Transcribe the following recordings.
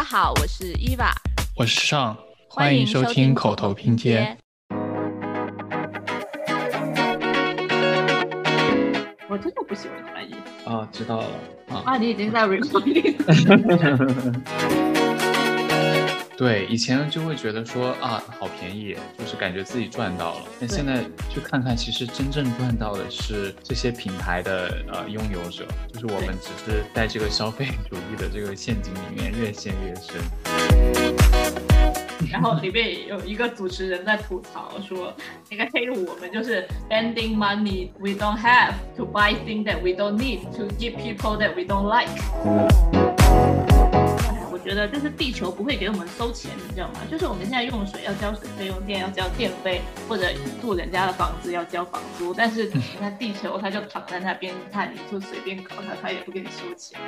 家好，我是伊娃，我是尚，欢迎收听口头拼接。我真的不喜欢穿衣服啊，知道了。啊，你已经在 recording。对，以前就会觉得说啊，好便宜，就是感觉自己赚到了。但现在去看看，其实真正赚到的是这些品牌的呃拥有者，就是我们只是在这个消费主义的这个陷阱里面越陷越深。然后里面 有一个主持人在吐槽说，那个黑五我们就是 spending money we don't have to buy things that we don't need to give people that we don't like。觉得就是地球不会给我们收钱，你知道吗？就是我们现在用水要交水费，用电要交电费，或者住人家的房子要交房租。但是那地球，它就躺在那边，看你就随便搞它，它也不给你收钱。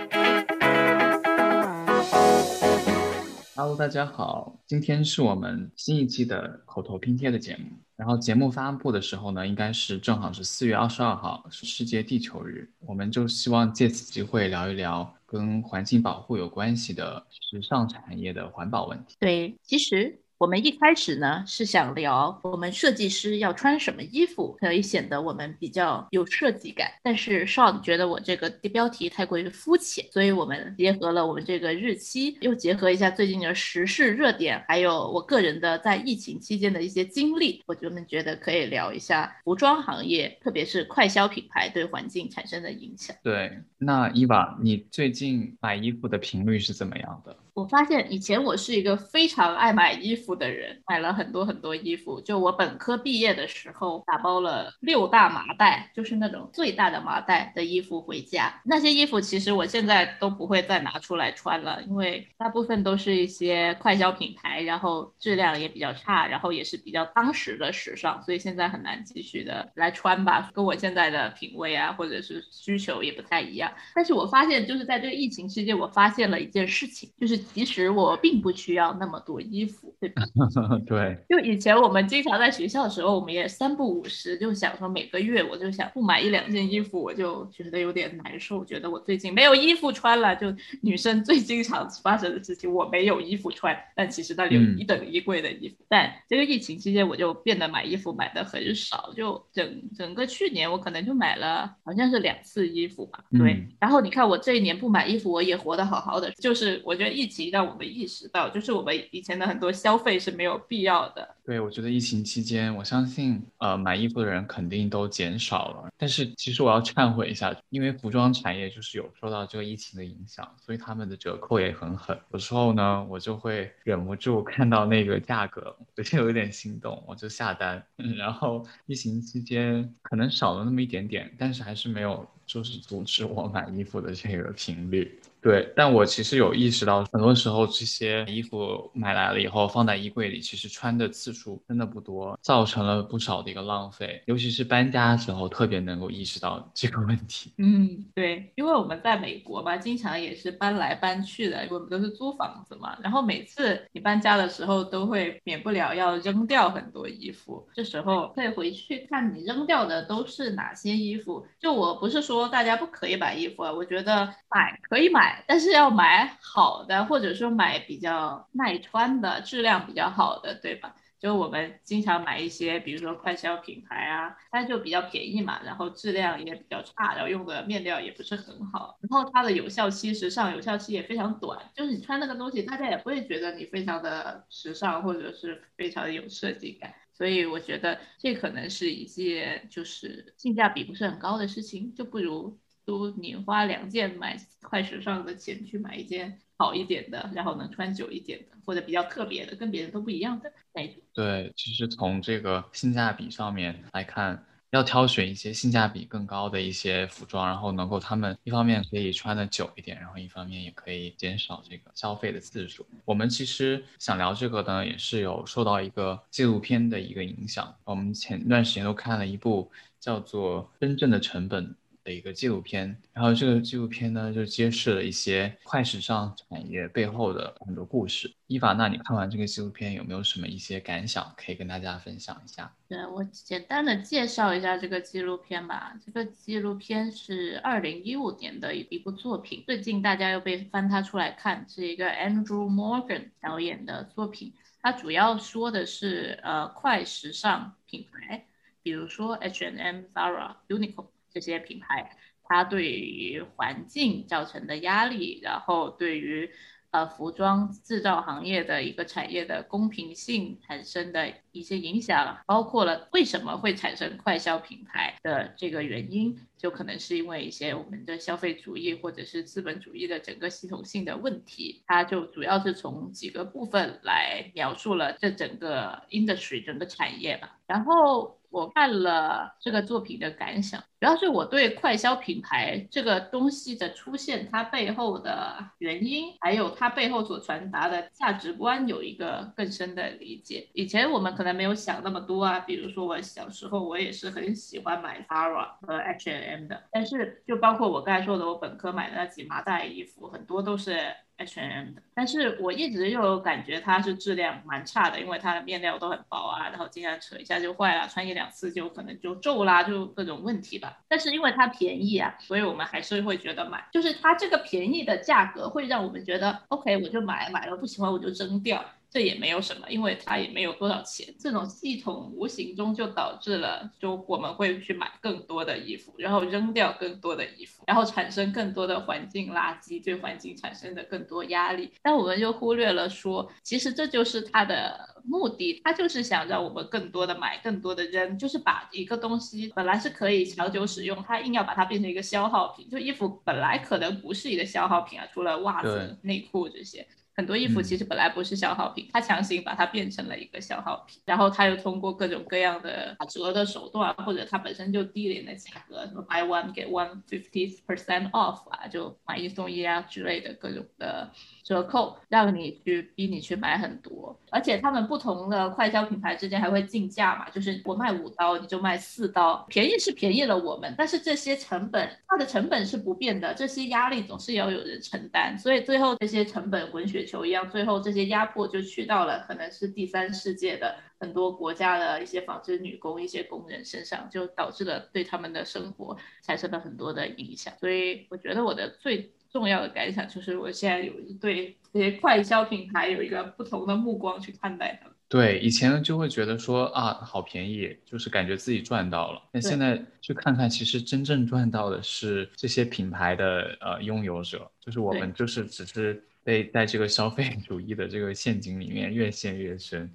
Hello，大家好，今天是我们新一期的口头拼贴的节目。然后节目发布的时候呢，应该是正好是四月二十二号，是世界地球日。我们就希望借此机会聊一聊。跟环境保护有关系的时尚产业的环保问题。对，其实。我们一开始呢是想聊我们设计师要穿什么衣服可以显得我们比较有设计感，但是 Sean 觉得我这个标题太过于肤浅，所以我们结合了我们这个日期，又结合一下最近的时事热点，还有我个人的在疫情期间的一些经历，我们觉得可以聊一下服装行业，特别是快消品牌对环境产生的影响。对，那伊娃，你最近买衣服的频率是怎么样的？我发现以前我是一个非常爱买衣服的人，买了很多很多衣服。就我本科毕业的时候，打包了六大麻袋，就是那种最大的麻袋的衣服回家。那些衣服其实我现在都不会再拿出来穿了，因为大部分都是一些快消品牌，然后质量也比较差，然后也是比较当时的时尚，所以现在很难继续的来穿吧。跟我现在的品味啊，或者是需求也不太一样。但是我发现，就是在这个疫情期间，我发现了一件事情，就是。其实我并不需要那么多衣服，对吧？对，就以前我们经常在学校的时候，我们也三不五时就想说每个月我就想不买一两件衣服，我就觉得有点难受，觉得我最近没有衣服穿了。就女生最经常发生的事情，我没有衣服穿，但其实那里有一等衣柜的衣服。但这个疫情期间，我就变得买衣服买的很少，就整整个去年我可能就买了好像是两次衣服吧。对，然后你看我这一年不买衣服，我也活得好好的，就是我觉得疫。让我们意识到，就是我们以前的很多消费是没有必要的。对，我觉得疫情期间，我相信，呃，买衣服的人肯定都减少了。但是其实我要忏悔一下，因为服装产业就是有受到这个疫情的影响，所以他们的折扣也很狠。有时候呢，我就会忍不住看到那个价格，我就有点心动，我就下单。然后疫情期间可能少了那么一点点，但是还是没有就是阻止我买衣服的这个频率。对，但我其实有意识到，很多时候这些衣服买来了以后放在衣柜里，其实穿的次数真的不多，造成了不少的一个浪费。尤其是搬家的时候，特别能够意识到这个问题。嗯，对，因为我们在美国嘛，经常也是搬来搬去的，因为我们都是租房子嘛。然后每次你搬家的时候，都会免不了要扔掉很多衣服。这时候可以回去看你扔掉的都是哪些衣服。就我不是说大家不可以买衣服啊，我觉得买可以买。但是要买好的，或者说买比较耐穿的、质量比较好的，对吧？就我们经常买一些，比如说快消品牌啊，它就比较便宜嘛，然后质量也比较差，然后用的面料也不是很好，然后它的有效期，时尚有效期也非常短，就是你穿那个东西，大家也不会觉得你非常的时尚，或者是非常有设计感。所以我觉得这可能是一件就是性价比不是很高的事情，就不如。都你花两件买快时尚的钱去买一件好一点的，然后能穿久一点的，或者比较特别的，跟别人都不一样的那种。对，其实从这个性价比上面来看，要挑选一些性价比更高的一些服装，然后能够他们一方面可以穿的久一点，然后一方面也可以减少这个消费的次数。我们其实想聊这个呢，也是有受到一个纪录片的一个影响。我们前段时间都看了一部叫做《真正的成本》。的一个纪录片，然后这个纪录片呢就揭示了一些快时尚产业背后的很多故事。伊法，那你看完这个纪录片有没有什么一些感想可以跟大家分享一下？对我简单的介绍一下这个纪录片吧。这个纪录片是二零一五年的一部作品，最近大家又被翻它出来看，是一个 Andrew Morgan 导演的作品。它主要说的是呃快时尚品牌，比如说 H&M、Zara、Uniqlo 这些品牌，它对于环境造成的压力，然后对于呃，服装制造行业的一个产业的公平性产生的一些影响，包括了为什么会产生快消品牌的这个原因，就可能是因为一些我们的消费主义或者是资本主义的整个系统性的问题。它就主要是从几个部分来描述了这整个 industry 整个产业吧。然后。我看了这个作品的感想，主要是我对快消品牌这个东西的出现，它背后的原因，还有它背后所传达的价值观有一个更深的理解。以前我们可能没有想那么多啊，比如说我小时候，我也是很喜欢买 Zara 和 H&M 的，但是就包括我刚才说的，我本科买的那几麻袋衣服，很多都是。H&M 的，但是我一直又感觉它是质量蛮差的，因为它的面料都很薄啊，然后经常扯一下就坏了，穿一两次就可能就皱啦，就各种问题吧。但是因为它便宜啊，所以我们还是会觉得买，就是它这个便宜的价格会让我们觉得 OK，我就买，买了不喜欢我就扔掉。这也没有什么，因为它也没有多少钱。这种系统无形中就导致了，就我们会去买更多的衣服，然后扔掉更多的衣服，然后产生更多的环境垃圾，对环境产生的更多压力。但我们就忽略了说，其实这就是它的目的，它就是想让我们更多的买，更多的扔，就是把一个东西本来是可以长久使用，它硬要把它变成一个消耗品。就衣服本来可能不是一个消耗品啊，除了袜子、内裤这些。很多衣服其实本来不是消耗品，他强行把它变成了一个消耗品，然后他又通过各种各样的打折的手段，或者它本身就低廉的价格，什么 buy one get one fifty percent off 啊，就买一送一啊之类的各种的。折扣让你去逼你去买很多，而且他们不同的快消品牌之间还会竞价嘛，就是我卖五刀你就卖四刀，便宜是便宜了我们，但是这些成本它的成本是不变的，这些压力总是要有人承担，所以最后这些成本滚雪球一样，最后这些压迫就去到了可能是第三世界的很多国家的一些纺织女工、一些工人身上，就导致了对他们的生活产生了很多的影响，所以我觉得我的最。重要的感想就是，我现在有对这些快消品牌有一个不同的目光去看待它们。对，以前就会觉得说啊，好便宜，就是感觉自己赚到了。但现在去看看，其实真正赚到的是这些品牌的呃拥有者，就是我们，就是只是被在这个消费主义的这个陷阱里面越陷越深。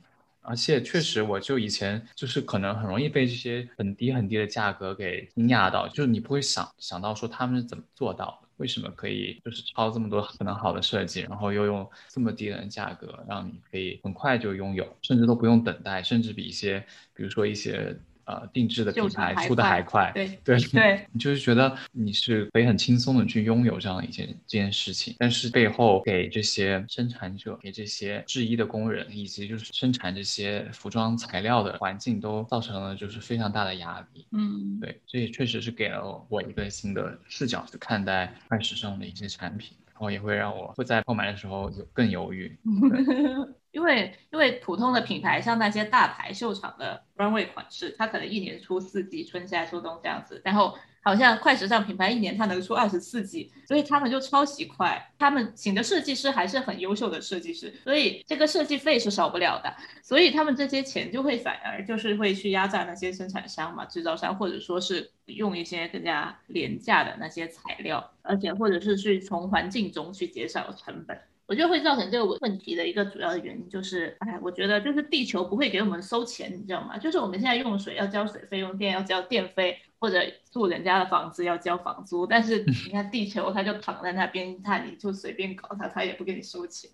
而且确实，我就以前就是可能很容易被这些很低很低的价格给惊讶到，就是你不会想想到说他们是怎么做到的。为什么可以就是抄这么多可能好的设计，然后又用这么低的价格，让你可以很快就拥有，甚至都不用等待，甚至比一些，比如说一些。呃，定制的品牌出的还快，对对对，你就是觉得你是可以很轻松的去拥有这样一件这件事情，但是背后给这些生产者、给这些制衣的工人，以及就是生产这些服装材料的环境，都造成了就是非常大的压力。嗯，对，这也确实是给了我一个新的视角去看待快时尚的一些产品，然后也会让我会在购买的时候有更犹豫。因为因为普通的品牌，像那些大牌秀场的 runway 款式，它可能一年出四季，春夏秋冬这样子。然后好像快时尚品牌一年它能出二十四季，所以他们就抄袭快。他们请的设计师还是很优秀的设计师，所以这个设计费是少不了的。所以他们这些钱就会反而就是会去压榨那些生产商嘛、制造商，或者说是用一些更加廉价的那些材料，而且或者是去从环境中去减少成本。我觉得会造成这个问题的一个主要的原因就是，哎，我觉得就是地球不会给我们收钱，你知道吗？就是我们现在用水要交水费，用电要交电费，或者住人家的房子要交房租，但是你看地球它就躺在那边，那你就随便搞它，它也不给你收钱，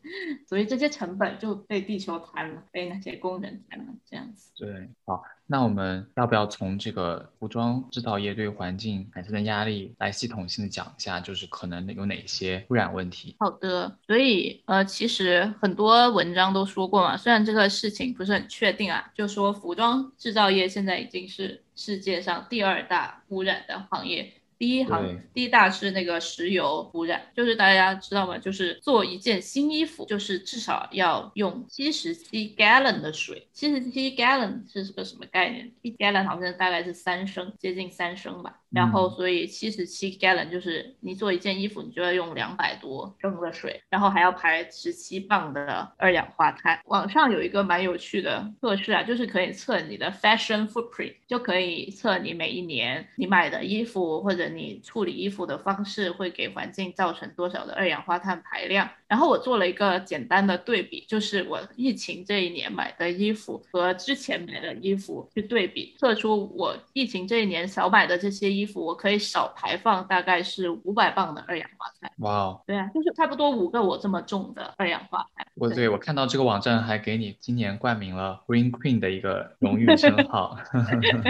所以这些成本就被地球摊了，被那些工人摊了，这样子。对，好。那我们要不要从这个服装制造业对环境产生的压力来系统性的讲一下，就是可能有哪些污染问题？好的，所以呃，其实很多文章都说过嘛，虽然这个事情不是很确定啊，就说服装制造业现在已经是世界上第二大污染的行业。第一行第一大是那个石油污染，就是大家知道吗？就是做一件新衣服，就是至少要用七十七 gallon 的水。七十七 gallon 是个什么概念？一 gallon 好像大概是三升，接近三升吧。然后所以七十七 gallon 就是你做一件衣服，你就要用两百多升的水，然后还要排十七磅的二氧化碳。网上有一个蛮有趣的测试啊，就是可以测你的 fashion footprint，就可以测你每一年你买的衣服或者你处理衣服的方式会给环境造成多少的二氧化碳排量。然后我做了一个简单的对比，就是我疫情这一年买的衣服和之前买的衣服去对比，测出我疫情这一年少买的这些衣服，我可以少排放大概是五百磅的二氧化碳。哇哦，对啊，就是差不多五个我这么重的二氧化碳。我对我看到这个网站还给你今年冠名了 Green Queen 的一个荣誉称号。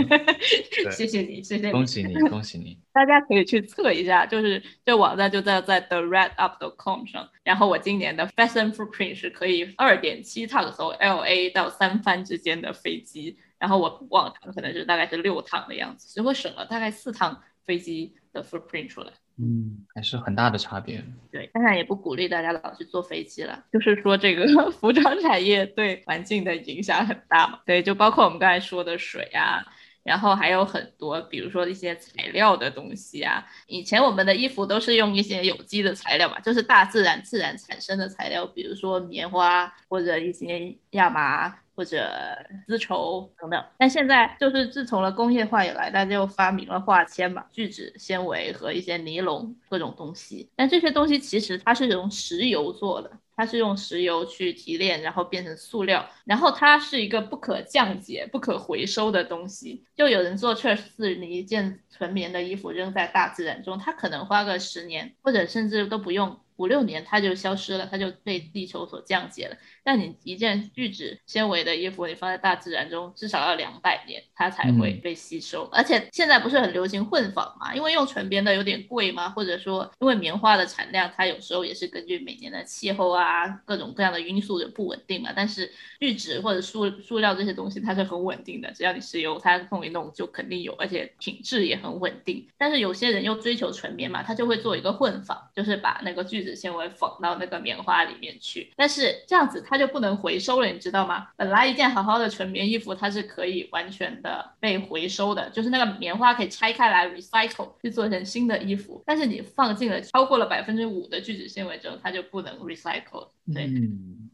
谢谢你，谢谢你，恭喜你，恭喜你。大家可以去测一下，就是这网站就在在 the red up dot com 上。然后我今年的 fashion footprint 是可以二点七趟从 L A 到三藩之间的飞机，然后我往常可能是大概是六趟的样子，所以我省了大概四趟飞机的 footprint 出来。嗯，还是很大的差别。对，当然也不鼓励大家老去坐飞机了，就是说这个 服装产业对环境的影响很大嘛。对，就包括我们刚才说的水啊。然后还有很多，比如说一些材料的东西啊。以前我们的衣服都是用一些有机的材料嘛，就是大自然自然产生的材料，比如说棉花或者一些亚麻或者丝绸等等。但现在就是自从了工业化以来，大家又发明了化纤嘛，聚酯纤维和一些尼龙各种东西。但这些东西其实它是用石油做的。它是用石油去提炼，然后变成塑料，然后它是一个不可降解、不可回收的东西。就有人做测试，你一件纯棉的衣服扔在大自然中，它可能花个十年，或者甚至都不用五六年，它就消失了，它就被地球所降解了。但你一件聚酯纤维的衣服，你放在大自然中，至少要两百年，它才会被吸收。而且现在不是很流行混纺嘛？因为用纯棉的有点贵嘛，或者说因为棉花的产量，它有时候也是根据每年的气候啊，各种各样的因素就不稳定嘛。但是聚酯或者塑塑料这些东西，它是很稳定的，只要你石油它弄一弄就肯定有，而且品质也很稳定。但是有些人又追求纯棉嘛，他就会做一个混纺，就是把那个聚聚酯纤维缝到那个棉花里面去。但是这样子它。就不能回收了，你知道吗？本来一件好好的纯棉衣服，它是可以完全的被回收的，就是那个棉花可以拆开来 recycle 去做成新的衣服。但是你放进了超过了百分之五的聚酯纤维之后，它就不能 recycle。对。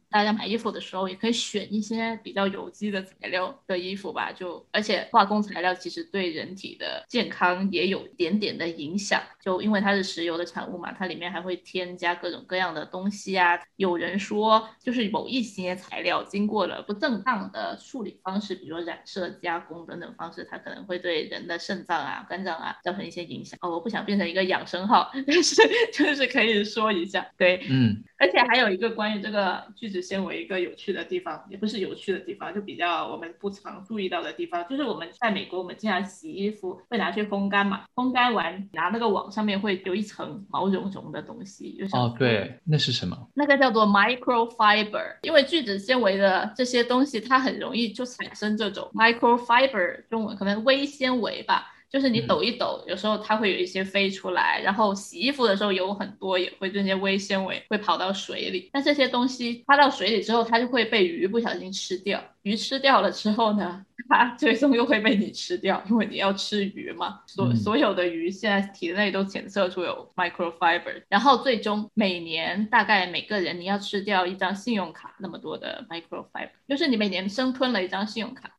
大家买衣服的时候也可以选一些比较有机的材料的衣服吧，就而且化工材料其实对人体的健康也有点点的影响，就因为它是石油的产物嘛，它里面还会添加各种各样的东西啊。有人说，就是某一些材料经过了不正当的处理方式，比如说染色、加工等等方式，它可能会对人的肾脏啊、肝脏啊造成一些影响。哦，我不想变成一个养生号，但是就是可以说一下，对，嗯，而且还有一个关于这个聚酯。纤维一个有趣的地方，也不是有趣的地方，就比较我们不常注意到的地方，就是我们在美国，我们经常洗衣服会拿去烘干嘛，烘干完拿那个网上面会有一层毛茸茸的东西，哦，对，那是什么？那个叫做 microfiber，因为聚酯纤维的这些东西，它很容易就产生这种 microfiber，中文可能微纤维吧。就是你抖一抖，有时候它会有一些飞出来，然后洗衣服的时候有很多也会这些微纤维会跑到水里，那这些东西它到水里之后，它就会被鱼不小心吃掉，鱼吃掉了之后呢？它最终又会被你吃掉，因为你要吃鱼嘛。所所有的鱼现在体内都检测出有 microfiber，然后最终每年大概每个人你要吃掉一张信用卡那么多的 microfiber，就是你每年生吞了一张信用卡。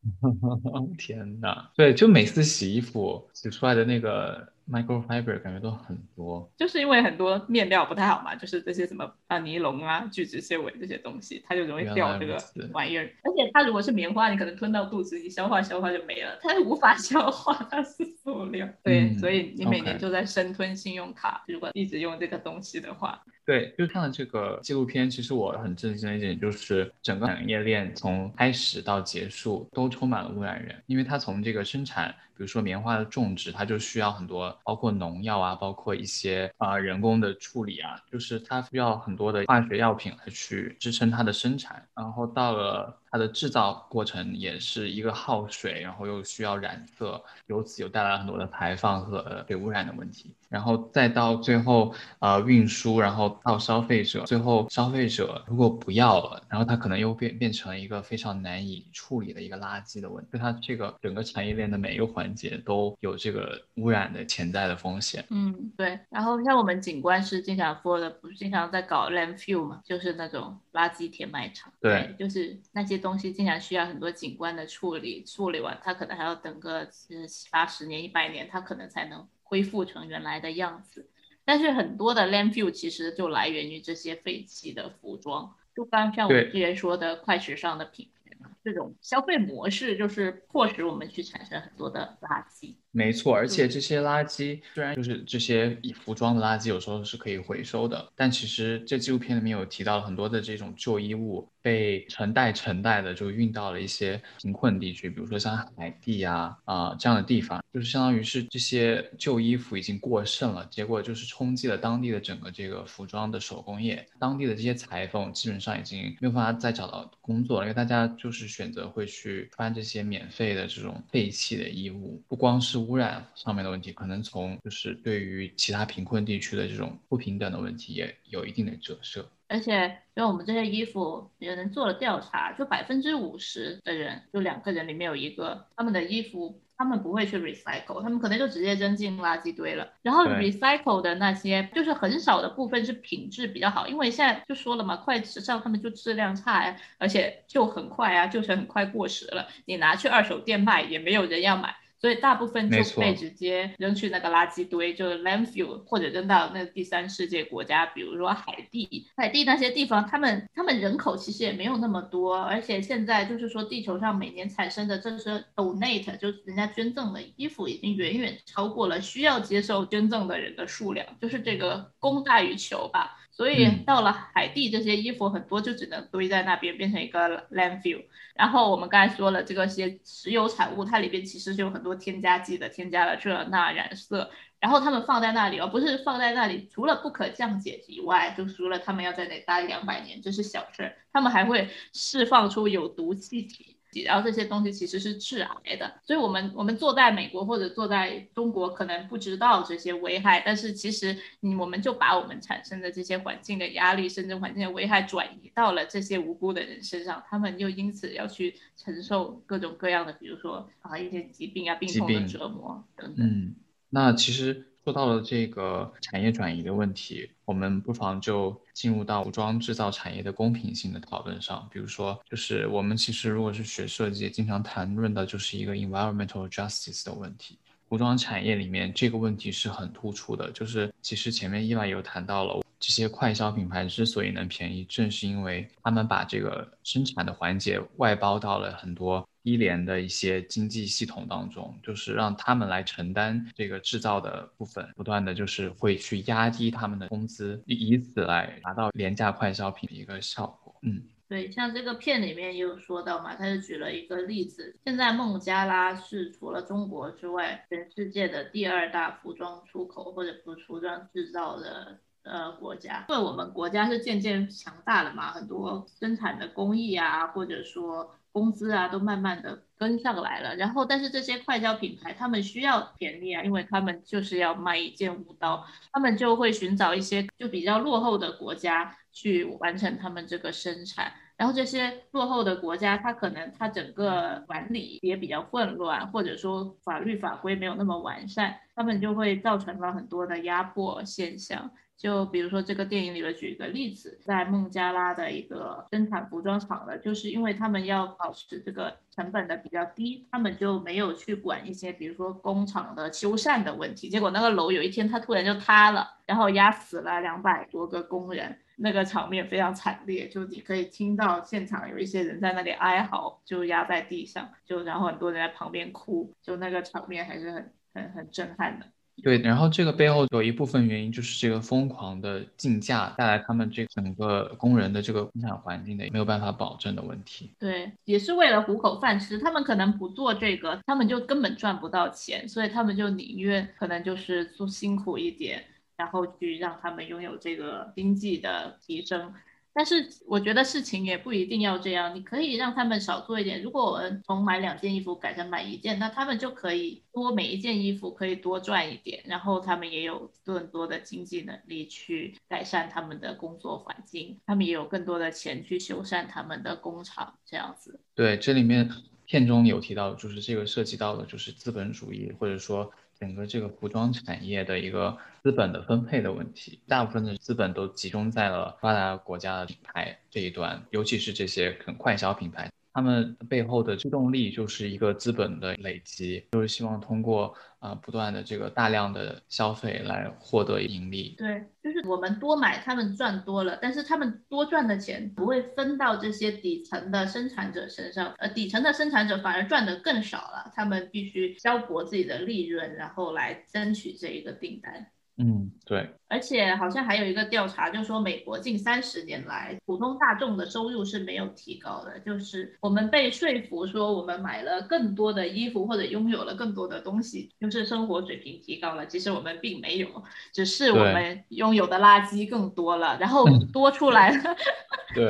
天哪！对，就每次洗衣服洗出来的那个。Microfiber 感觉都很多，就是因为很多面料不太好嘛，就是这些什么啊尼龙啊聚酯纤维这些东西，它就容易掉这个玩意儿。而且它如果是棉花，你可能吞到肚子里消化消化就没了，它无法 消化，它是塑料。对，所以你每年就在生吞信用卡，如果一直用这个东西的话。对，就看了这个纪录片，其实我很震惊的一点就是，整个产业链从开始到结束都充满了污染源，因为它从这个生产。比如说棉花的种植，它就需要很多，包括农药啊，包括一些啊人工的处理啊，就是它需要很多的化学药品来去支撑它的生产。然后到了它的制造过程也是一个耗水，然后又需要染色，由此又带来很多的排放和水污染的问题。然后再到最后，呃，运输，然后到消费者，最后消费者如果不要了，然后它可能又变变成一个非常难以处理的一个垃圾的问题。它这个整个产业链的每一个环节都有这个污染的潜在的风险。嗯，对。然后像我们景观师经常说的，不是经常在搞 landfill 嘛，就是那种垃圾填埋场。对，就是那些东西经常需要很多景观的处理，处理完它可能还要等个七八十年、一百年，它可能才能。恢复成原来的样子，但是很多的 landfill 其实就来源于这些废弃的服装，就刚像我之前说的快时尚的品牌嘛，这种消费模式就是迫使我们去产生很多的垃圾。没错，而且这些垃圾虽然就是这些以服装的垃圾，有时候是可以回收的，但其实这纪录片里面有提到了很多的这种旧衣物被成袋成袋的就运到了一些贫困地区，比如说像海地呀啊这样的地方，就是相当于是这些旧衣服已经过剩了，结果就是冲击了当地的整个这个服装的手工业，当地的这些裁缝基本上已经没有办法再找到工作了，因为大家就是选择会去穿这些免费的这种废弃的衣物，不光是。污染上面的问题，可能从就是对于其他贫困地区的这种不平等的问题，也有一定的折射。而且，就我们这些衣服，有人做了调查，就百分之五十的人，就两个人里面有一个，他们的衣服他们不会去 recycle，他们可能就直接扔进垃圾堆了。然后 recycle 的那些，就是很少的部分是品质比较好，因为现在就说了嘛，快时尚他们就质量差呀，而且就很快啊，就是很快过时了，你拿去二手店卖也没有人要买。所以大部分就被直接扔去那个垃圾堆，就是 landfill，或者扔到那个第三世界国家，比如说海地。海地那些地方，他们他们人口其实也没有那么多，而且现在就是说地球上每年产生的这些 donate，就是人家捐赠的衣服，已经远远超过了需要接受捐赠的人的数量，就是这个供大于求吧。所以到了海地，这些衣服很多就只能堆在那边，变成一个 landfill。然后我们刚才说了，这个些石油产物，它里边其实就有很多添加剂的，添加了这那染色。然后他们放在那里，而不是放在那里，除了不可降解以外，就除了他们要在那待两百年，这是小事儿，他们还会释放出有毒气体。然后这些东西其实是致癌的，所以我们我们坐在美国或者坐在中国可能不知道这些危害，但是其实你我们就把我们产生的这些环境的压力，甚至环境的危害转移到了这些无辜的人身上，他们又因此要去承受各种各样的，比如说啊一些疾病啊病痛的折磨等等。嗯，那其实。说到了这个产业转移的问题，我们不妨就进入到服装制造产业的公平性的讨论上。比如说，就是我们其实如果是学设计，经常谈论的就是一个 environmental justice 的问题。服装产业里面这个问题是很突出的。就是其实前面意外有谈到了，这些快消品牌之所以能便宜，正是因为他们把这个生产的环节外包到了很多。低廉的一些经济系统当中，就是让他们来承担这个制造的部分，不断的就是会去压低他们的工资，以此来达到廉价快消品的一个效果。嗯，对，像这个片里面也有说到嘛，他就举了一个例子，现在孟加拉是除了中国之外，全世界的第二大服装出口或者服服装制造的呃国家。因为我们国家是渐渐强大了嘛，很多生产的工艺啊，或者说。工资啊，都慢慢的跟上来了。然后，但是这些快消品牌，他们需要便宜啊，因为他们就是要卖一件五刀，他们就会寻找一些就比较落后的国家去完成他们这个生产。然后这些落后的国家，它可能它整个管理也比较混乱，或者说法律法规没有那么完善，他们就会造成了很多的压迫现象。就比如说这个电影里面举一个例子，在孟加拉的一个生产服装厂的，就是因为他们要保持这个成本的比较低，他们就没有去管一些，比如说工厂的修缮的问题。结果那个楼有一天它突然就塌了，然后压死了两百多个工人，那个场面非常惨烈，就你可以听到现场有一些人在那里哀嚎，就压在地上，就然后很多人在旁边哭，就那个场面还是很很很震撼的。对，然后这个背后有一部分原因就是这个疯狂的竞价带来他们这整个工人的这个生产环境的没有办法保证的问题。对，也是为了糊口饭吃，他们可能不做这个，他们就根本赚不到钱，所以他们就宁愿可能就是做辛苦一点，然后去让他们拥有这个经济的提升。但是我觉得事情也不一定要这样，你可以让他们少做一点。如果我们从买两件衣服改成买一件，那他们就可以多每一件衣服可以多赚一点，然后他们也有更多的经济能力去改善他们的工作环境，他们也有更多的钱去修缮他们的工厂，这样子。对，这里面片中有提到，就是这个涉及到的就是资本主义，或者说。整个这个服装产业的一个资本的分配的问题，大部分的资本都集中在了发达国家的品牌这一端，尤其是这些很快消品牌。他们背后的驱动力就是一个资本的累积，就是希望通过啊不断的这个大量的消费来获得盈利。对，就是我们多买，他们赚多了，但是他们多赚的钱不会分到这些底层的生产者身上，呃，底层的生产者反而赚的更少了，他们必须消薄自己的利润，然后来争取这一个订单。嗯，对，而且好像还有一个调查，就是说美国近三十年来普通大众的收入是没有提高的，就是我们被说服说我们买了更多的衣服或者拥有了更多的东西，就是生活水平提高了。其实我们并没有，只是我们拥有的垃圾更多了，然后多出来了。对，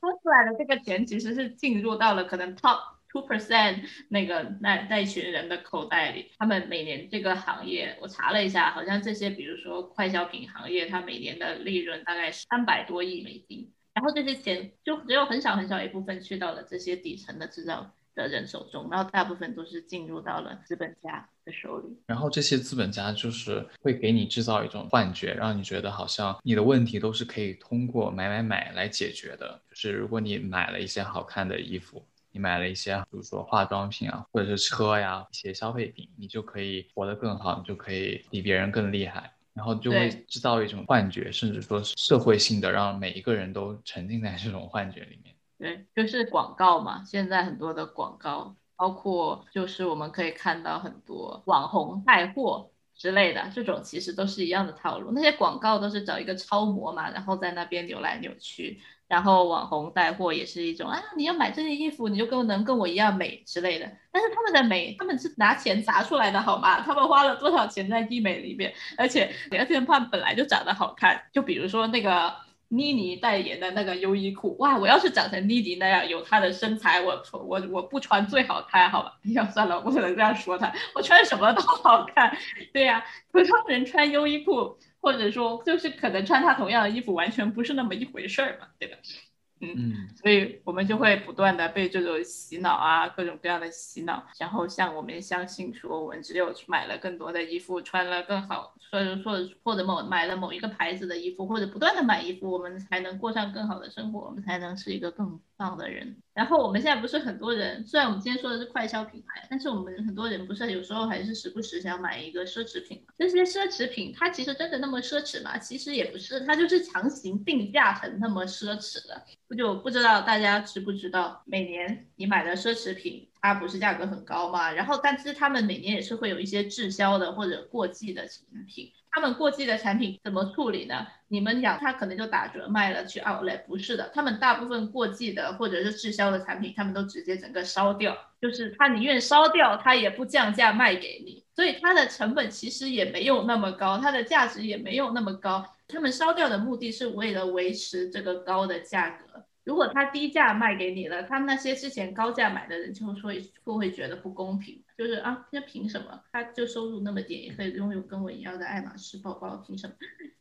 多出来的这个钱其实是进入到了可能 top。Two percent 那个那那群人的口袋里，他们每年这个行业，我查了一下，好像这些比如说快消品行业，它每年的利润大概是三百多亿美金，然后这些钱就只有很少很少一部分去到了这些底层的制造的人手中，然后大部分都是进入到了资本家的手里。然后这些资本家就是会给你制造一种幻觉，让你觉得好像你的问题都是可以通过买买买来解决的，就是如果你买了一些好看的衣服。你买了一些，比如说化妆品啊，或者是车呀，一些消费品，你就可以活得更好，你就可以比别人更厉害，然后就会制造一种幻觉，甚至说社会性的，让每一个人都沉浸在这种幻觉里面。对，就是广告嘛，现在很多的广告，包括就是我们可以看到很多网红带货之类的，这种其实都是一样的套路。那些广告都是找一个超模嘛，然后在那边扭来扭去。然后网红带货也是一种啊，你要买这件衣服，你就跟我能跟我一样美之类的。但是他们的美，他们是拿钱砸出来的，好吗？他们花了多少钱在医美里面？而且而且他们本来就长得好看，就比如说那个妮妮代言的那个优衣库，哇，我要是长成妮妮那样，有她的身材，我我我不穿最好看，好吧？要算了，我不能这样说她，我穿什么都好看。对呀，普通人穿优衣库。或者说，就是可能穿他同样的衣服，完全不是那么一回事儿嘛，对吧？嗯嗯，所以我们就会不断的被这种洗脑啊，各种各样的洗脑，然后像我们相信说，我们只有买了更多的衣服，穿了更好，或者说或者某买了某一个牌子的衣服，或者不断的买衣服，我们才能过上更好的生活，我们才能是一个更棒的人。然后我们现在不是很多人，虽然我们今天说的是快消品牌，但是我们很多人不是有时候还是时不时想买一个奢侈品。这些奢侈品它其实真的那么奢侈吗？其实也不是，它就是强行定价成那么奢侈的。不就不知道大家知不知道，每年你买的奢侈品它不是价格很高吗？然后但是他们每年也是会有一些滞销的或者过季的产品。他们过季的产品怎么处理呢？你们讲他可能就打折卖了去 outlet，不是的，他们大部分过季的或者是滞销的产品，他们都直接整个烧掉，就是他宁愿烧掉，他也不降价卖给你，所以它的成本其实也没有那么高，它的价值也没有那么高。他们烧掉的目的是为了维持这个高的价格。如果他低价卖给你了，他那些之前高价买的人就会会会觉得不公平。就是啊，那凭什么他就收入那么点也可以拥有跟我一样的爱马仕包包？凭什么？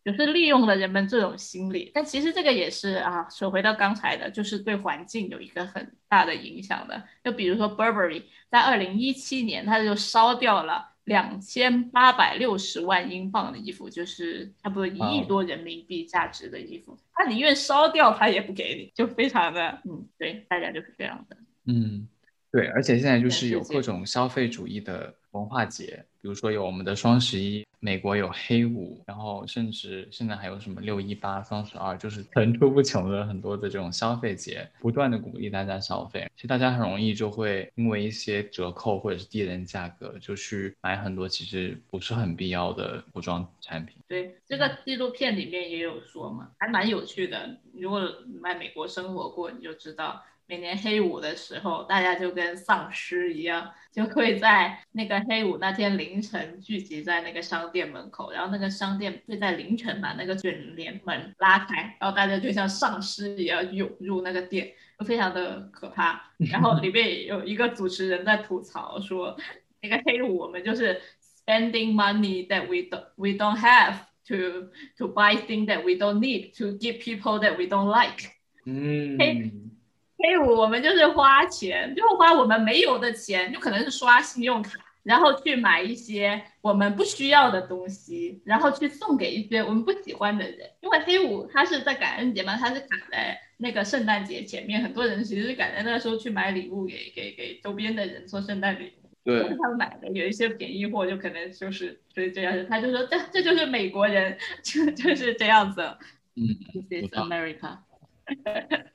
就是利用了人们这种心理。但其实这个也是啊，说回到刚才的，就是对环境有一个很大的影响的。就比如说 Burberry 在二零一七年，它就烧掉了两千八百六十万英镑的衣服，就是差不多一亿多人民币价值的衣服，他宁愿烧掉，他也不给你，就非常的嗯，对，大家就是这样的，嗯。对，而且现在就是有各种消费主义的文化节，比如说有我们的双十一，美国有黑五，然后甚至现在还有什么六一八、双十二，就是层出不穷的很多的这种消费节，不断的鼓励大家消费。其实大家很容易就会因为一些折扣或者是低廉价格，就去买很多其实不是很必要的服装产品。对，这个纪录片里面也有说嘛，还蛮有趣的。如果在美国生活过，你就知道。每年黑五的时候，大家就跟丧尸一样，就会在那个黑五那天凌晨聚集在那个商店门口，然后那个商店会在凌晨把那个卷帘门拉开，然后大家就像丧尸一样涌入那个店，就非常的可怕。然后里面有一个主持人在吐槽说，那个黑五我们就是 spending money that we don't we don't have to to buy things that we don't need to give people that we don't like。嗯。黑五我们就是花钱，就花我们没有的钱，就可能是刷信用卡，然后去买一些我们不需要的东西，然后去送给一些我们不喜欢的人。因为黑五它是在感恩节嘛，它是赶在那个圣诞节前面，很多人其实是赶在那个时候去买礼物给给给周边的人做圣诞礼物。对，他们买的有一些便宜货，就可能就是就是这样子。他就说这这就是美国人，就就是这样子。嗯，This is America。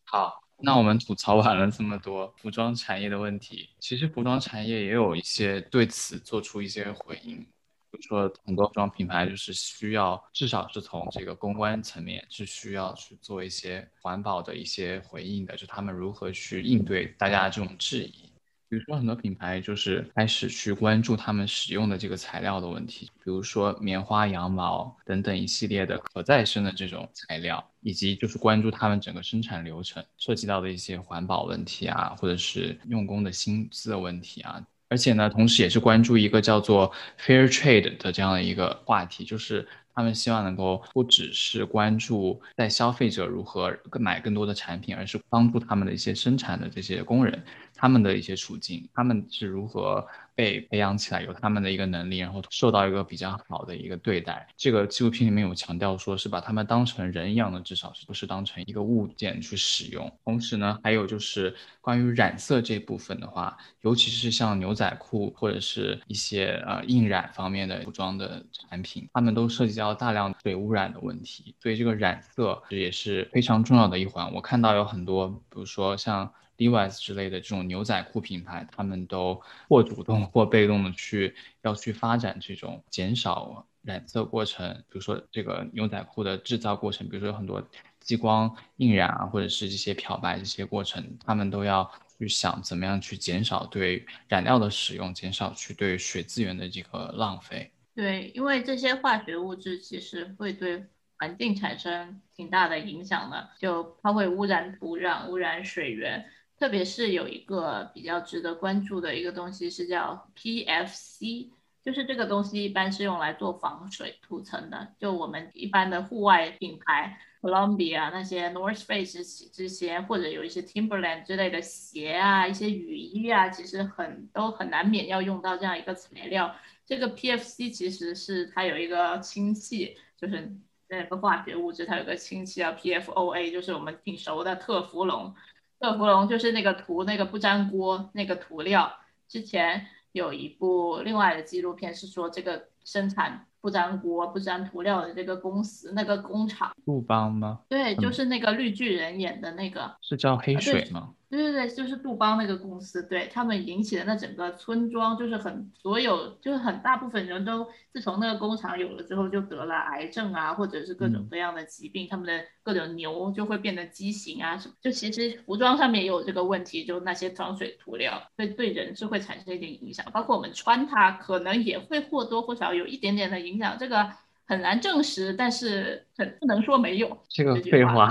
好。那我们吐槽完了这么多服装产业的问题，其实服装产业也有一些对此做出一些回应，比如说很多服装品牌就是需要，至少是从这个公关层面是需要去做一些环保的一些回应的，就他们如何去应对大家这种质疑。比如说，很多品牌就是开始去关注他们使用的这个材料的问题，比如说棉花、羊毛等等一系列的可再生的这种材料，以及就是关注他们整个生产流程涉及到的一些环保问题啊，或者是用工的薪资的问题啊。而且呢，同时也是关注一个叫做 Fair Trade 的这样的一个话题，就是他们希望能够不只是关注在消费者如何买更多的产品，而是帮助他们的一些生产的这些工人。他们的一些处境，他们是如何被培养起来，有他们的一个能力，然后受到一个比较好的一个对待。这个纪录片里面有强调说，是把他们当成人一样的，至少是不是当成一个物件去使用。同时呢，还有就是关于染色这部分的话，尤其是像牛仔裤或者是一些呃印染方面的服装的产品，他们都涉及到大量水污染的问题，所以这个染色也是非常重要的一环。我看到有很多，比如说像。Levi's 之类的这种牛仔裤品牌，他们都或主动或被动的去要去发展这种减少染色过程，比如说这个牛仔裤的制造过程，比如说有很多激光印染啊，或者是这些漂白这些过程，他们都要去想怎么样去减少对染料的使用，减少去对水资源的这个浪费。对，因为这些化学物质其实会对环境产生挺大的影响的，就它会污染土壤、污染水源。特别是有一个比较值得关注的一个东西是叫 PFC，就是这个东西一般是用来做防水涂层的。就我们一般的户外品牌，Columbia 那些 North Face 这些，或者有一些 Timberland 之类的鞋啊，一些雨衣啊，其实很都很难免要用到这样一个材料。这个 PFC 其实是它有一个氢气，就是那个化学物质，它有个氢气叫 PFOA，就是我们挺熟的特氟龙。特氟龙就是那个涂那个不粘锅那个涂料，之前有一部另外的纪录片是说这个生产不粘锅不粘涂料的这个公司那个工厂，杜邦吗？对，就是那个绿巨人演的那个，是叫黑水吗？对对对，就是杜邦那个公司，对他们引起的那整个村庄，就是很所有，就是很大部分人都自从那个工厂有了之后，就得了癌症啊，或者是各种各样的疾病，他们的各种牛就会变得畸形啊什么。就其实服装上面也有这个问题，就那些防水涂料会对人是会产生一点影响，包括我们穿它可能也会或多或少有一点点的影响。这个。很难证实，但是很不能说没有。这个废话，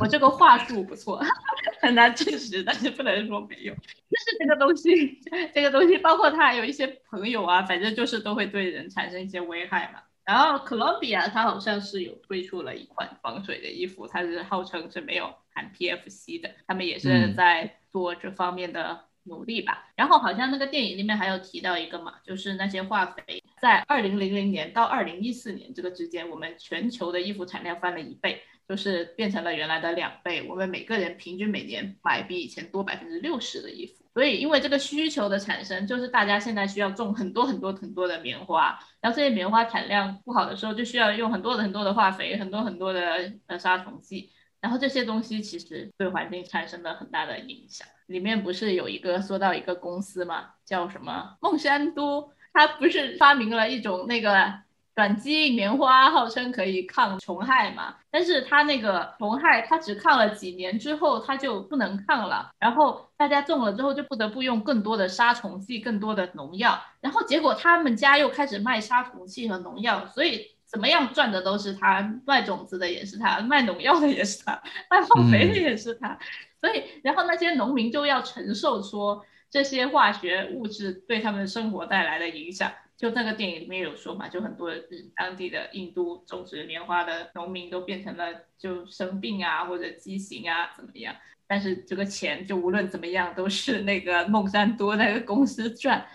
我这个话术不错。很难证实，但是不能说没有。就是这个东西，这个东西包括他有一些朋友啊，反正就是都会对人产生一些危害嘛。然后 Columbia 它好像是有推出了一款防水的衣服，它是号称是没有含 PFC 的，他们也是在做这方面的。努力吧，然后好像那个电影里面还有提到一个嘛，就是那些化肥在二零零零年到二零一四年这个之间，我们全球的衣服产量翻了一倍，就是变成了原来的两倍。我们每个人平均每年买比以前多百分之六十的衣服，所以因为这个需求的产生，就是大家现在需要种很多很多很多的棉花，然后这些棉花产量不好的时候，就需要用很多很多的化肥，很多很多的呃杀虫剂，然后这些东西其实对环境产生了很大的影响。里面不是有一个说到一个公司嘛，叫什么孟山都，它不是发明了一种那个。转基因棉花号称可以抗虫害嘛，但是他那个虫害，他只抗了几年之后，他就不能抗了。然后大家种了之后，就不得不用更多的杀虫剂、更多的农药。然后结果他们家又开始卖杀虫剂和农药，所以怎么样赚的都是他，卖种子的也是他，卖农药的也是他，卖化肥的也是他。所以，然后那些农民就要承受说这些化学物质对他们的生活带来的影响。就那个电影里面有说嘛，就很多当地的印度种植棉花的农民都变成了就生病啊或者畸形啊怎么样？但是这个钱就无论怎么样都是那个孟山都那个公司赚，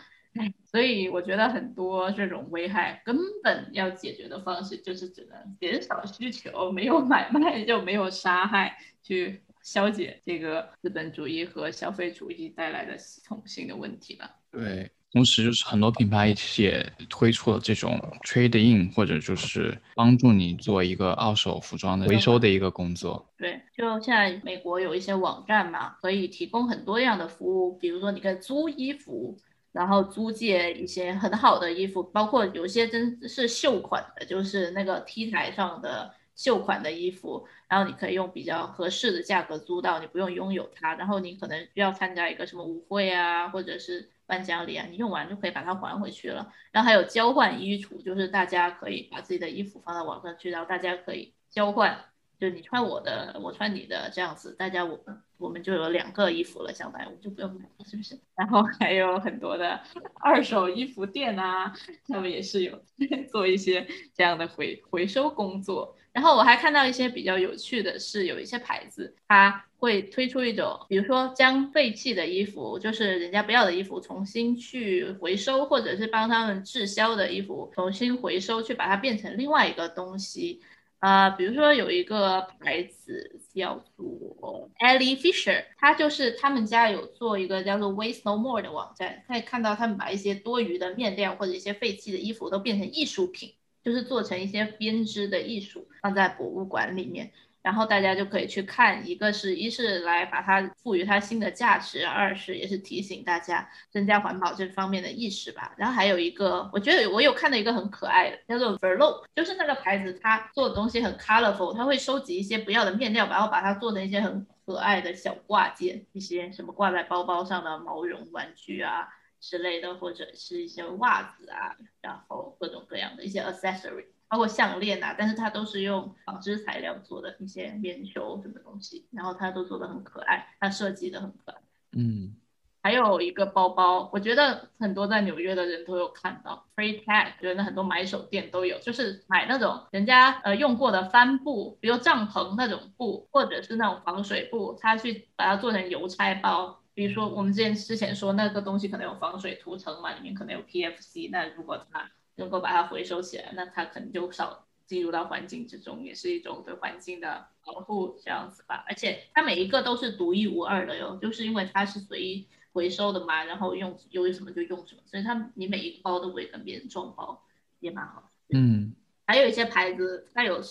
所以我觉得很多这种危害根本要解决的方式就是只能减少需求，没有买卖就没有杀害，去消解这个资本主义和消费主义带来的系统性的问题吧。对。同时，就是很多品牌也推出了这种 trade in，或者就是帮助你做一个二手服装的回收的一个工作。对，就现在美国有一些网站嘛，可以提供很多样的服务，比如说你可以租衣服，然后租借一些很好的衣服，包括有些真是秀款的，就是那个 T 台上的秀款的衣服，然后你可以用比较合适的价格租到，你不用拥有它，然后你可能需要参加一个什么舞会啊，或者是。颁奖礼啊，你用完就可以把它还回去了。然后还有交换衣橱，就是大家可以把自己的衣服放到网上去，然后大家可以交换，就你穿我的，我穿你的这样子，大家我我们就有两个衣服了，相当于我们就不用买了，是不是？然后还有很多的二手衣服店啊，他们也是有 做一些这样的回回收工作。然后我还看到一些比较有趣的是，有一些牌子它会推出一种，比如说将废弃的衣服，就是人家不要的衣服，重新去回收，或者是帮他们滞销的衣服重新回收，去把它变成另外一个东西。啊，比如说有一个牌子叫做 Ellie Fisher，它就是他们家有做一个叫做 Waste No More 的网站，可以看到他们把一些多余的面料或者一些废弃的衣服都变成艺术品。就是做成一些编织的艺术，放在博物馆里面，然后大家就可以去看。一个是一是来把它赋予它新的价值，二是也是提醒大家增加环保这方面的意识吧。然后还有一个，我觉得我有看到一个很可爱的，叫做 Verlo，就是那个牌子，它做的东西很 colorful，它会收集一些不要的面料，然后把它做成一些很可爱的小挂件，一些什么挂在包包上的毛绒玩具啊。之类的，或者是一些袜子啊，然后各种各样的一些 accessory，包括项链啊，但是它都是用纺织材料做的一些棉球什么东西，然后它都做的很可爱，它设计的很可爱。嗯，还有一个包包，我觉得很多在纽约的人都有看到，Free Tag，觉得很多买手店都有，就是买那种人家呃用过的帆布，比如帐篷那种布，或者是那种防水布，他去把它做成邮差包。比如说，我们之前之前说那个东西可能有防水涂层嘛，里面可能有 PFC，那如果它能够把它回收起来，那它可能就少进入到环境之中，也是一种对环境的保护这样子吧。而且它每一个都是独一无二的哟，就是因为它是随意回收的嘛，然后用由于什么就用什么，所以它你每一个包都不会跟别人撞包，也蛮好。嗯，还有一些牌子，它有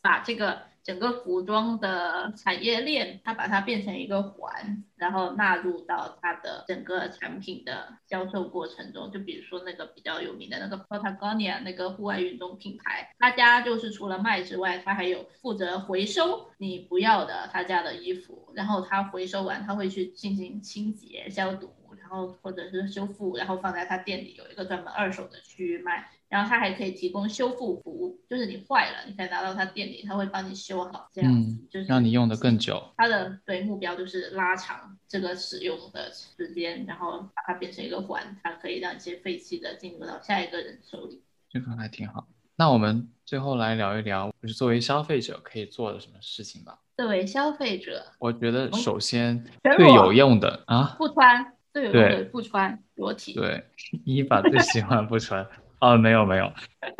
把这个。整个服装的产业链，它把它变成一个环，然后纳入到它的整个产品的销售过程中。就比如说那个比较有名的那个 Patagonia 那个户外运动品牌，他家就是除了卖之外，他还有负责回收你不要的他家的衣服，然后他回收完他会去进行清洁消毒，然后或者是修复，然后放在他店里有一个专门二手的区域卖。然后它还可以提供修复服务，就是你坏了，你可以拿到他店里，他会帮你修好，这样子就是让你用的更久。它的对目标就是拉长这个使用的时间，然后把它变成一个环，它可以让一些废弃的进入到下一个人手里。这个还挺好。那我们最后来聊一聊，就是作为消费者可以做的什么事情吧。作为消费者，我觉得首先最有用的啊，不穿最有用的不穿裸体。对，伊法最喜欢不穿。啊，没有没有，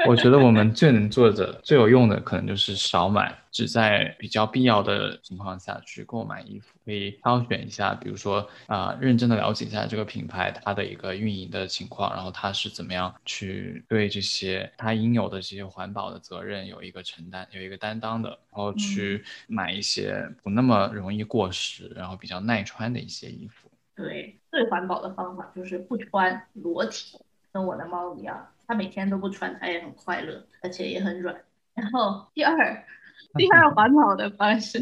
我觉得我们最能做的、最有用的，可能就是少买，只在比较必要的情况下去购买衣服，可以挑选一下，比如说啊，认真的了解一下这个品牌它的一个运营的情况，然后它是怎么样去对这些它应有的这些环保的责任有一个承担、有一个担当的，然后去买一些不那么容易过时，然后比较耐穿的一些衣服。对，最环保的方法就是不穿裸体，跟我的猫一样。它每天都不穿，他也很快乐，而且也很软。然后第二，第二环保的方式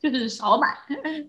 就是少买。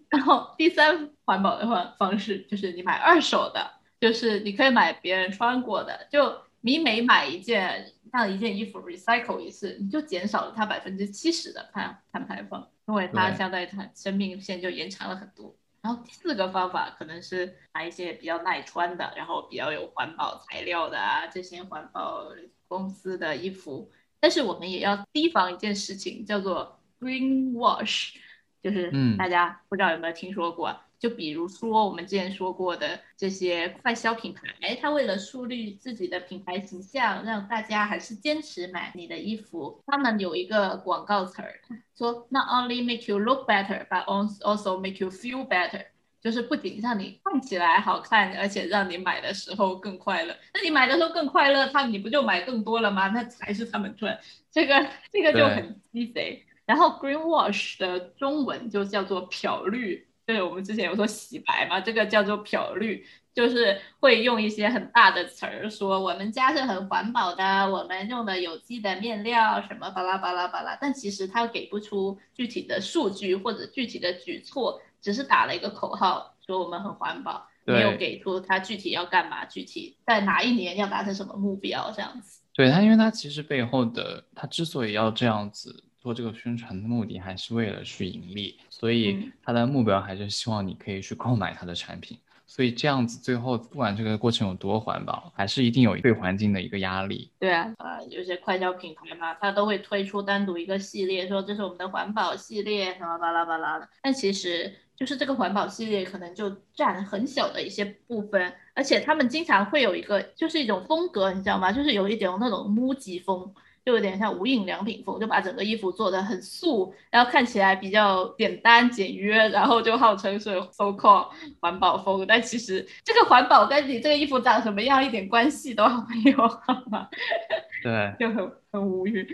然后第三环保的方方式就是你买二手的，就是你可以买别人穿过的。就你每买一件，让一件衣服 recycle 一次，你就减少了它百分之七十的碳碳排放，因为它相当于它生命线就延长了很多。然后第四个方法可能是买一些比较耐穿的，然后比较有环保材料的啊，这些环保公司的衣服。但是我们也要提防一件事情，叫做 green wash，就是大家不知道有没有听说过。就比如说我们之前说过的这些快消品牌，它为了树立自己的品牌形象，让大家还是坚持买你的衣服。他们有一个广告词儿，说 Not only make you look better, but also make you feel better，就是不仅让你看起来好看，而且让你买的时候更快乐。那你买的时候更快乐，他你不就买更多了吗？那才是他们赚。这个这个就很鸡贼。然后 green wash 的中文就叫做漂绿。对，我们之前有说洗白嘛，这个叫做漂绿，就是会用一些很大的词儿说我们家是很环保的，我们用的有机的面料，什么巴拉巴拉巴拉，但其实他给不出具体的数据或者具体的举措，只是打了一个口号说我们很环保，没有给出他具体要干嘛，具体在哪一年要达成什么目标这样子。对他，因为他其实背后的他之所以要这样子。做这个宣传的目的还是为了去盈利，所以他的目标还是希望你可以去购买他的产品。所以这样子最后不管这个过程有多环保，还是一定有对环境的一个压力。对啊，啊，有些快消品牌嘛，它都会推出单独一个系列，说这是我们的环保系列，什么巴拉巴拉的。但其实就是这个环保系列可能就占很小的一些部分，而且他们经常会有一个就是一种风格，你知道吗？就是有一点那种木吉风。就有点像无印良品风，就把整个衣服做的很素，然后看起来比较简单简约，然后就号称是 so called 环保风，但其实这个环保跟你这个衣服长什么样一点关系都没有，好吗？对，就很很无语。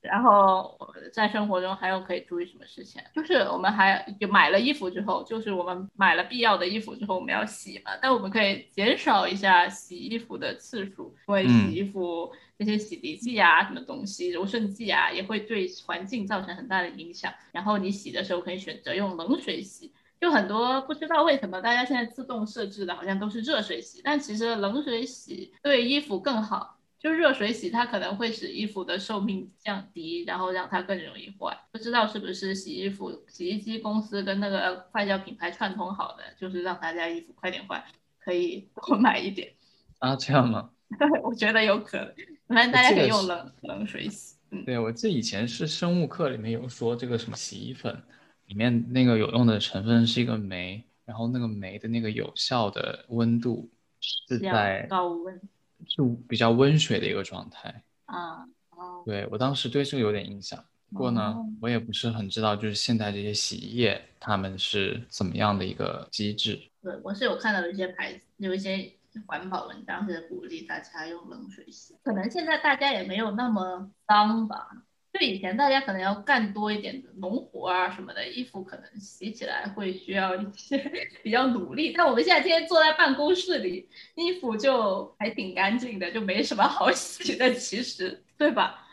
然后在生活中还有可以注意什么事情？就是我们还就买了衣服之后，就是我们买了必要的衣服之后，我们要洗嘛，但我们可以减少一下洗衣服的次数，因为洗衣服。这些洗涤剂啊，什么东西，柔顺剂啊，也会对环境造成很大的影响。然后你洗的时候可以选择用冷水洗，就很多不知道为什么大家现在自动设置的好像都是热水洗，但其实冷水洗对衣服更好。就热水洗它可能会使衣服的寿命降低，然后让它更容易坏。不知道是不是洗衣服洗衣机公司跟那个快消品牌串通好的，就是让大家衣服快点坏，可以多买一点啊？这样吗？我觉得有可能。反正大家可以用冷冷水洗。对，我记得以前是生物课里面有说，这个什么洗衣粉里面那个有用的成分是一个酶，然后那个酶的那个有效的温度是在高温，是比较温水的一个状态。啊，哦，对我当时对这个有点印象。不过呢，我也不是很知道，就是现在这些洗衣液他们是怎么样的一个机制。对，我是有看到有一些牌子，有一些。环保文章是鼓励大家用冷水洗，可能现在大家也没有那么脏吧。就以前大家可能要干多一点的农活啊什么的，衣服可能洗起来会需要一些比较努力。但我们现在天天坐在办公室里，衣服就还挺干净的，就没什么好洗的，其实对吧？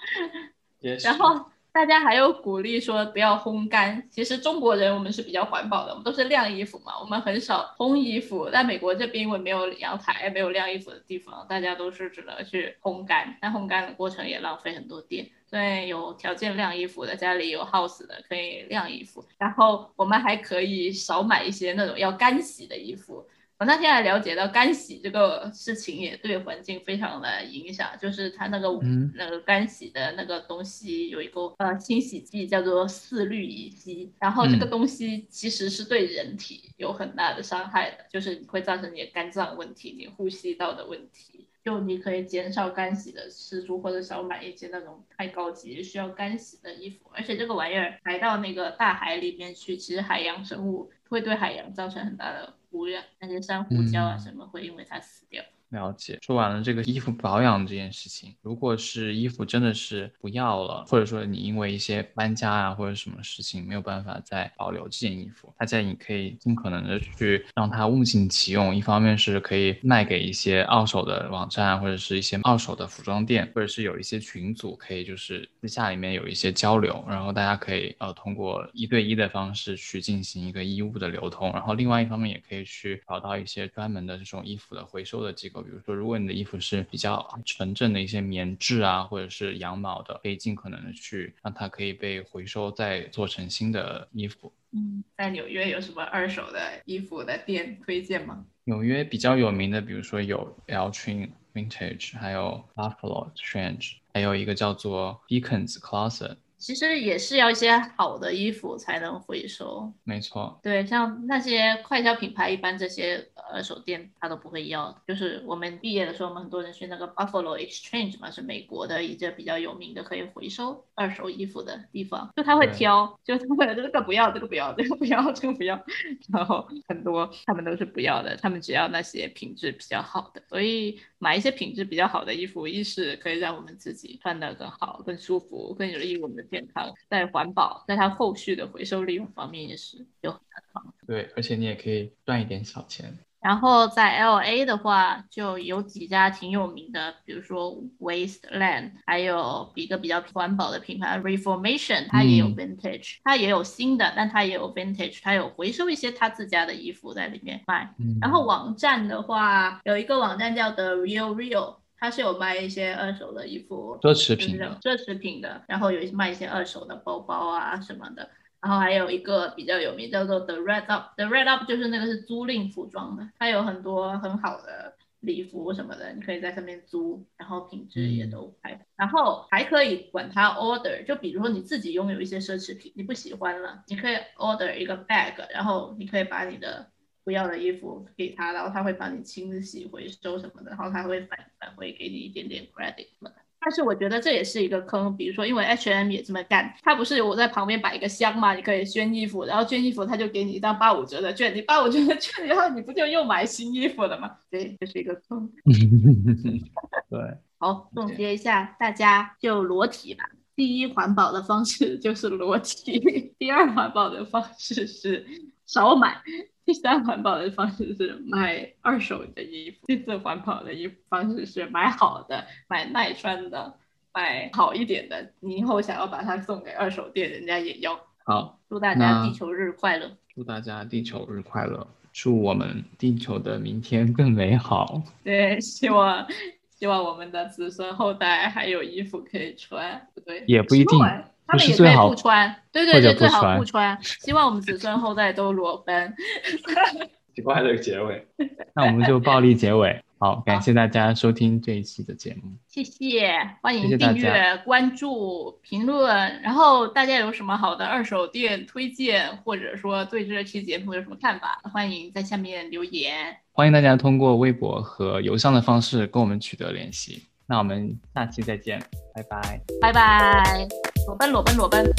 然后。大家还有鼓励说不要烘干，其实中国人我们是比较环保的，我们都是晾衣服嘛，我们很少烘衣服。在美国这边因为没有阳台，没有晾衣服的地方，大家都是只能去烘干，但烘干的过程也浪费很多电。所以有条件晾衣服的，家里有 house 的可以晾衣服，然后我们还可以少买一些那种要干洗的衣服。我那天还了解到干洗这个事情也对环境非常的影响，就是它那个那个干洗的那个东西有一个呃清洗剂叫做四氯乙烯，然后这个东西其实是对人体有很大的伤害的，就是会造成你的肝脏问题、你呼吸道的问题。就你可以减少干洗的次数，或者少买一些那种太高级需要干洗的衣服。而且这个玩意儿排到那个大海里面去，其实海洋生物会对海洋造成很大的污染，那些珊瑚礁啊什么会因为它死掉。了解，说完了这个衣服保养这件事情，如果是衣服真的是不要了，或者说你因为一些搬家啊或者什么事情没有办法再保留这件衣服，大家你可以尽可能的去让它物尽其用。一方面是可以卖给一些二手的网站或者是一些二手的服装店，或者是有一些群组可以就是私下里面有一些交流，然后大家可以呃通过一对一的方式去进行一个衣物的流通。然后另外一方面也可以去找到一些专门的这种衣服的回收的机构。比如说，如果你的衣服是比较纯正的一些棉质啊，或者是羊毛的，可以尽可能的去让它可以被回收，再做成新的衣服。嗯，在纽约有什么二手的衣服的店推荐吗？纽约比较有名的，比如说有 L Train Vintage，还有 Buffalo Strange，还有一个叫做 Beacons Closet。其实也是要一些好的衣服才能回收，没错。对，像那些快消品牌，一般这些二手店他都不会要。就是我们毕业的时候，我们很多人去那个 Buffalo Exchange 嘛，是美国的一个比较有名的可以回收二手衣服的地方。就他会挑，就他会这个不要，这个不要，这个不要，这个不要。然后很多他们都是不要的，他们只要那些品质比较好的。所以买一些品质比较好的衣服，一是可以让我们自己穿得更好、更舒服、更有利于我们的。健康，在环保，在它后续的回收利用方面也是有很大的帮助。对，而且你也可以赚一点小钱。然后在 L A 的话，就有几家挺有名的，比如说 Wasteland，还有一个比较环保的品牌 Reformation，它也有 Vintage，它也有新的，但它也有 Vintage，它有回收一些它自家的衣服在里面卖。然后网站的话，有一个网站叫 The Real Real。它是有卖一些二手的衣服，奢侈品的，奢侈品的，然后有卖一些二手的包包啊什么的，然后还有一个比较有名叫做 The Red Up，The Red Up 就是那个是租赁服装的，它有很多很好的礼服什么的，你可以在上面租，然后品质也都还，然后还可以管它 order，就比如说你自己拥有一些奢侈品，你不喜欢了，你可以 order 一个 bag，然后你可以把你的。不要的衣服给他，然后他会帮你清洗、回收什么的，然后他会返返回给你一点点 credit 什么的。但是我觉得这也是一个坑，比如说因为 H&M 也这么干，他不是我在旁边摆一个箱嘛，你可以捐衣服，然后捐衣服他就给你一张八五折的券，你八五折的券，然后你不就又买新衣服了吗？对，这是一个坑。对，好，总结一下，大家就裸体吧。第一环保的方式就是裸体，第二环保的方式是少买。第三环保的方式是买二手的衣服，第四环保的衣服方式是买好的、买耐穿的、买好一点的。你以后想要把它送给二手店，人家也要。好，祝大家地球日快乐！祝大家地球日快乐！祝我们地球的明天更美好！对，希望希望我们的子孙后代还有衣服可以穿，不对，也不一定。他们也可以不穿，对对对，最好不穿。希望我们子孙后代都裸奔。奇怪的结尾，那我们就暴力结尾。好，感谢大家收听这一期的节目。谢谢，欢迎订阅、关注、评论。然后大家有什么好的二手店推荐，或者说对这期节目有什么看法，欢迎在下面留言。欢迎大家通过微博和邮箱的方式跟我们取得联系。那我们下期再见，拜拜，拜拜，裸奔，裸奔，裸奔。